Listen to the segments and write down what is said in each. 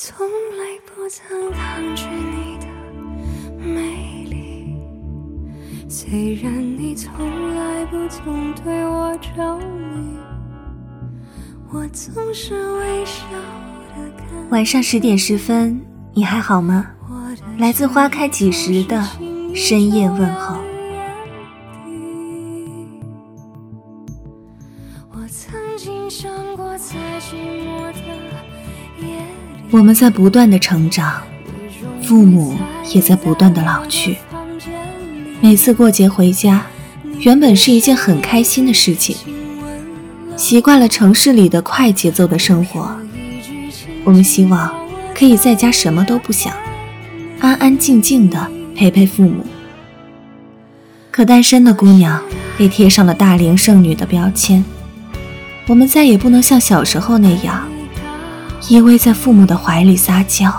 从来不曾抗拒你的美丽，虽然你从来不曾对我着迷，我总是微笑的看。晚上十点十分，你还好吗？来自花开几时的深夜问候。我曾经想过在寂寞的。我们在不断的成长，父母也在不断的老去。每次过节回家，原本是一件很开心的事情。习惯了城市里的快节奏的生活，我们希望可以在家什么都不想，安安静静的陪陪父母。可单身的姑娘被贴上了大龄剩女的标签，我们再也不能像小时候那样。依偎在父母的怀里撒娇，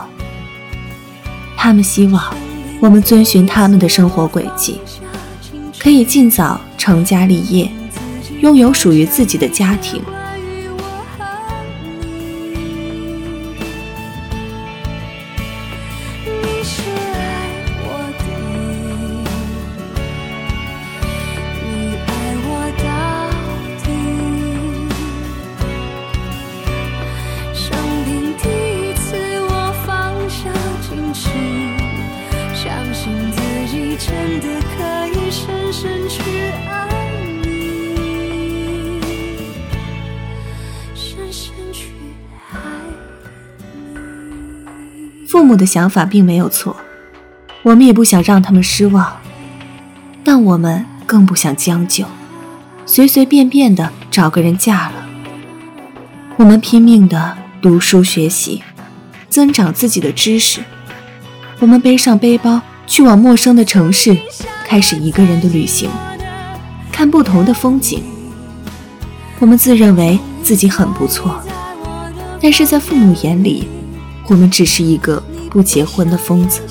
他们希望我们遵循他们的生活轨迹，可以尽早成家立业，拥有属于自己的家庭。真的可以深深去爱你，深深去爱你。父母的想法并没有错，我们也不想让他们失望，但我们更不想将就，随随便便的找个人嫁了。我们拼命的读书学习，增长自己的知识。我们背上背包，去往陌生的城市，开始一个人的旅行，看不同的风景。我们自认为自己很不错，但是在父母眼里，我们只是一个不结婚的疯子。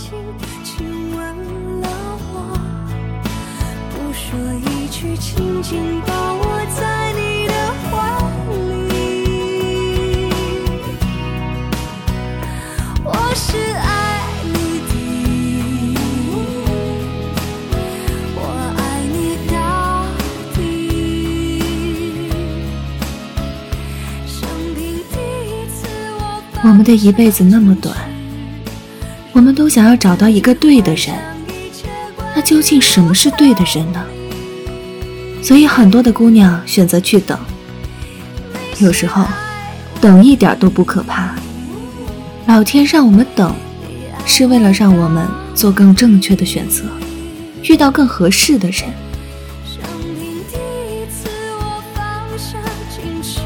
我们的一辈子那么短，我们都想要找到一个对的人，那究竟什么是对的人呢？所以很多的姑娘选择去等，有时候等一点都不可怕。老天让我们等，是为了让我们做更正确的选择，遇到更合适的人。生平第一次，我放下矜持，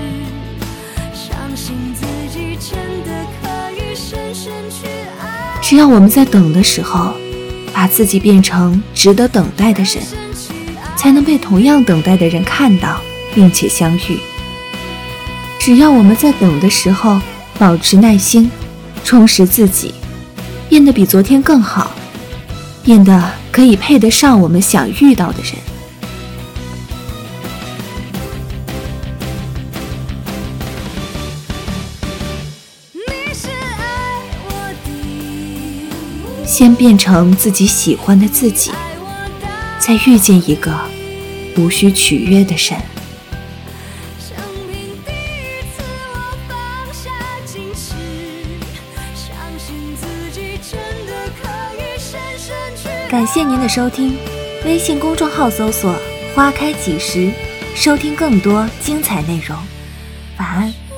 只要我们在等的时候，把自己变成值得等待的人，才能被同样等待的人看到，并且相遇。只要我们在等的时候保持耐心，充实自己，变得比昨天更好，变得可以配得上我们想遇到的人。先变成自己喜欢的自己，再遇见一个无需取悦的人。感谢您的收听，微信公众号搜索“花开几时”，收听更多精彩内容。晚安。